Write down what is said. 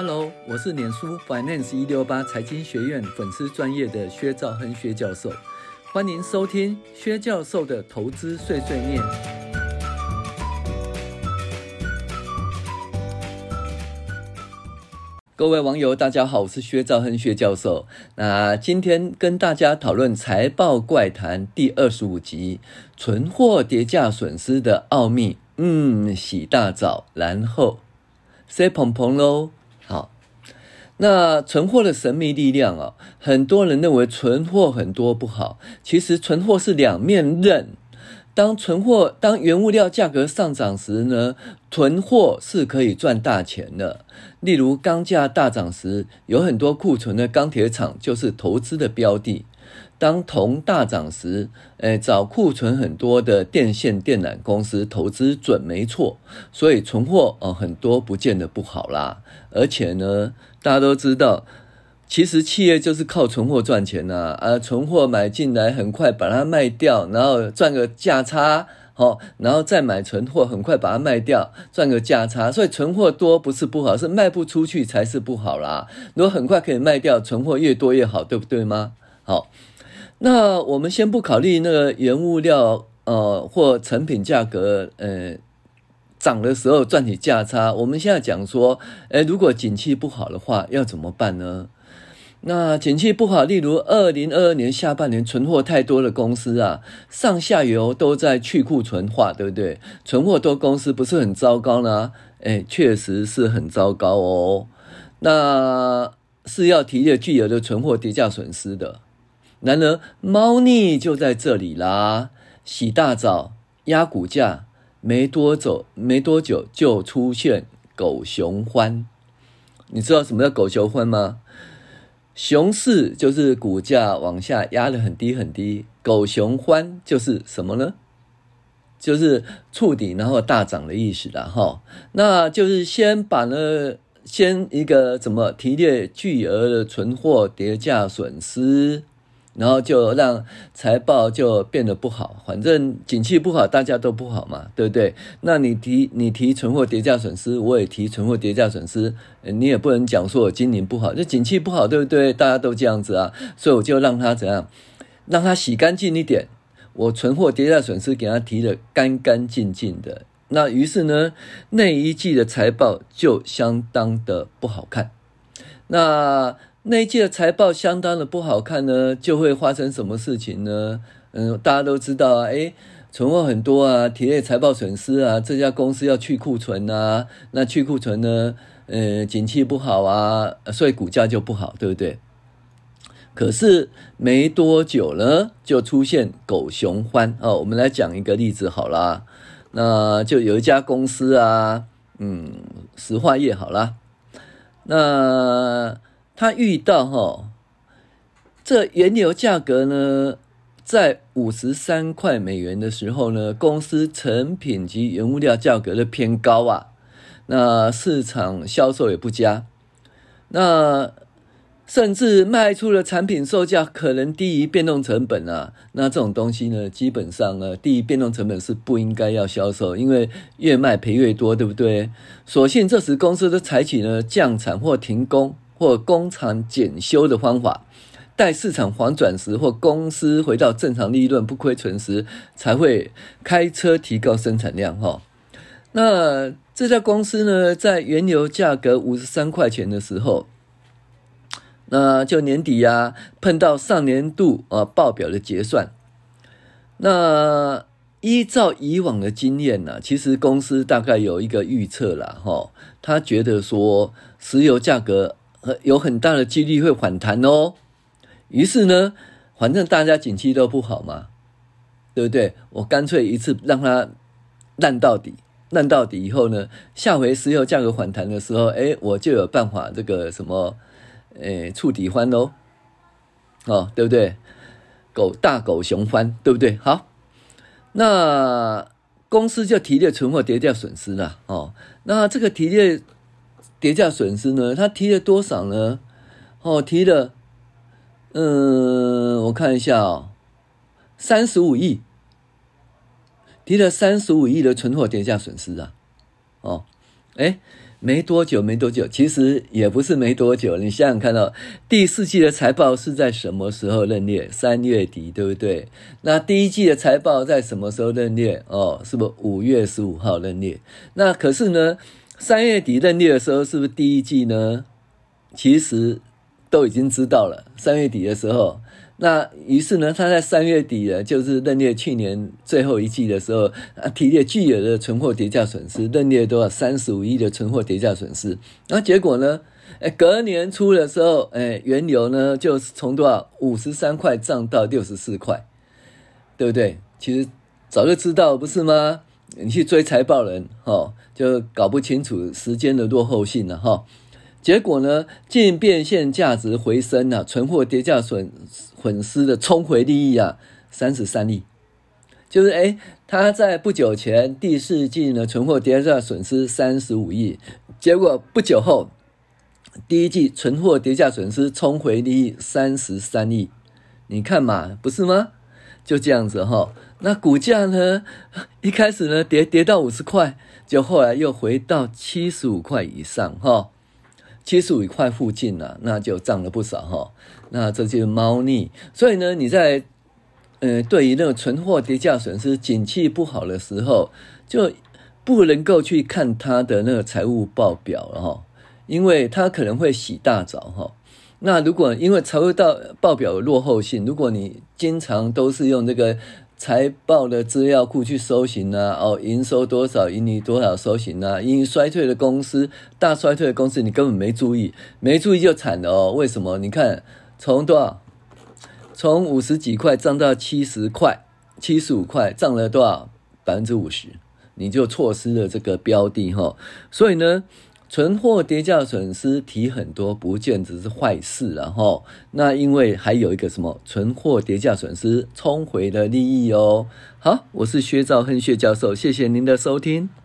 Hello，我是脸书 Finance 一六八财经学院粉丝专业的薛兆亨薛教授，欢迎收听薛教授的投资碎碎念。各位网友，大家好，我是薛兆亨薛教授。那今天跟大家讨论财报怪谈第二十五集：存货跌价损失的奥秘。嗯，洗大澡，然后塞蓬蓬喽。那存货的神秘力量啊，很多人认为存货很多不好，其实存货是两面刃。当存货当原物料价格上涨时呢，囤货是可以赚大钱的。例如钢价大涨时，有很多库存的钢铁厂就是投资的标的。当铜大涨时，诶，找库存很多的电线电缆公司投资准没错，所以存货哦很多不见得不好啦。而且呢，大家都知道，其实企业就是靠存货赚钱呐，啊，存货买进来很快把它卖掉，然后赚个价差，好，然后再买存货，很快把它卖掉，赚个价差。所以存货多不是不好，是卖不出去才是不好啦。如果很快可以卖掉，存货越多越好，对不对吗？好。那我们先不考虑那个原物料，呃，或成品价格，呃，涨的时候赚取价差。我们现在讲说，诶，如果景气不好的话，要怎么办呢？那景气不好，例如二零二二年下半年存货太多的公司啊，上下游都在去库存化，对不对？存货多公司不是很糟糕呢？诶，确实是很糟糕哦。那是要提列巨额的存货跌价损失的。然而，猫腻就在这里啦！洗大澡压股价，没多久，没多久就出现狗熊欢。你知道什么叫狗熊欢吗？熊市就是股价往下压得很低很低，狗熊欢就是什么呢？就是触底然后大涨的意思啦。哈。那就是先把呢，先一个怎么提列巨额的存货跌价损失。然后就让财报就变得不好，反正景气不好，大家都不好嘛，对不对？那你提你提存货跌价损失，我也提存货跌价损失，你也不能讲说我经营不好，就景气不好，对不对？大家都这样子啊，所以我就让他怎样，让他洗干净一点，我存货跌价损失给他提得干干净净的。那于是呢，那一季的财报就相当的不好看。那。那一季的财报相当的不好看呢，就会发生什么事情呢？嗯，大家都知道啊，诶，存货很多啊，体内财报损失啊，这家公司要去库存啊，那去库存呢，呃，景气不好啊，所以股价就不好，对不对？可是没多久呢，就出现狗熊欢哦。我们来讲一个例子好啦，那就有一家公司啊，嗯，石化业好啦，那。他遇到哈，这原油价格呢，在五十三块美元的时候呢，公司成品及原物料价格的偏高啊，那市场销售也不佳，那甚至卖出的产品售价可能低于变动成本啊，那这种东西呢，基本上呢，低于变动成本是不应该要销售，因为越卖赔越多，对不对？所幸这时公司都采取了降产或停工。或工厂检修的方法，待市场反转时，或公司回到正常利润不亏损时，才会开车提高生产量。哈，那这家公司呢，在原油价格五十三块钱的时候，那就年底呀、碰到上年度啊报表的结算。那依照以往的经验呢、其实公司大概有一个预测了。哈，他觉得说石油价格。有很大的几率会反弹哦，于是呢，反正大家景气都不好嘛，对不对？我干脆一次让它烂到底，烂到底以后呢，下回石油价格反弹的时候，哎，我就有办法这个什么，哎，触底欢喽，哦，对不对？狗大狗熊欢，对不对？好，那公司就提列存货跌价损失了哦，那这个提列。跌价损失呢？他提了多少呢？哦，提了，嗯，我看一下哦，三十五亿，提了三十五亿的存货跌价损失啊！哦，哎，没多久，没多久，其实也不是没多久。你想想看到，第四季的财报是在什么时候认列？三月底，对不对？那第一季的财报在什么时候认列？哦，是不五月十五号认列？那可是呢，三月底认列的时候，是不是第一季呢？其实都已经知道了，三月底的时候。那于是呢，他在三月底呢，就是认列去年最后一季的时候啊，提列巨额的存货跌价损失，认列多少三十五亿的存货跌价损失。然后结果呢，哎，隔年初的时候，哎，原油呢就是从多少五十三块涨到六十四块，对不对？其实早就知道不是吗？你去追财报人，哈，就搞不清楚时间的落后性了，哈。结果呢，净变现价值回升啊，存货跌价损损失的冲回利益啊，三十三亿，就是诶他在不久前第四季呢，存货跌价损失三十五亿，结果不久后第一季存货跌价损失冲回利益三十三亿，你看嘛，不是吗？就这样子哈，那股价呢，一开始呢跌跌到五十块，就后来又回到七十五块以上哈。七十五块附近了，那就涨了不少哈。那这就是猫腻，所以呢，你在呃，对于那个存货跌价损失、景气不好的时候，就不能够去看它的那个财务报表了哈，因为它可能会洗大澡哈。那如果因为财务到报表有落后性，如果你经常都是用这个。财报的资料库去搜寻啊，哦，营收多少，盈利多少，搜寻啊，因为衰退的公司，大衰退的公司，你根本没注意，没注意就惨了哦。为什么？你看从多少，从五十几块涨到七十块，七十五块，涨了多少？百分之五十，你就错失了这个标的哈。所以呢。存货跌价损失提很多，不见只是坏事然后。那因为还有一个什么存货跌价损失冲回的利益哦。好，我是薛兆亨薛教授，谢谢您的收听。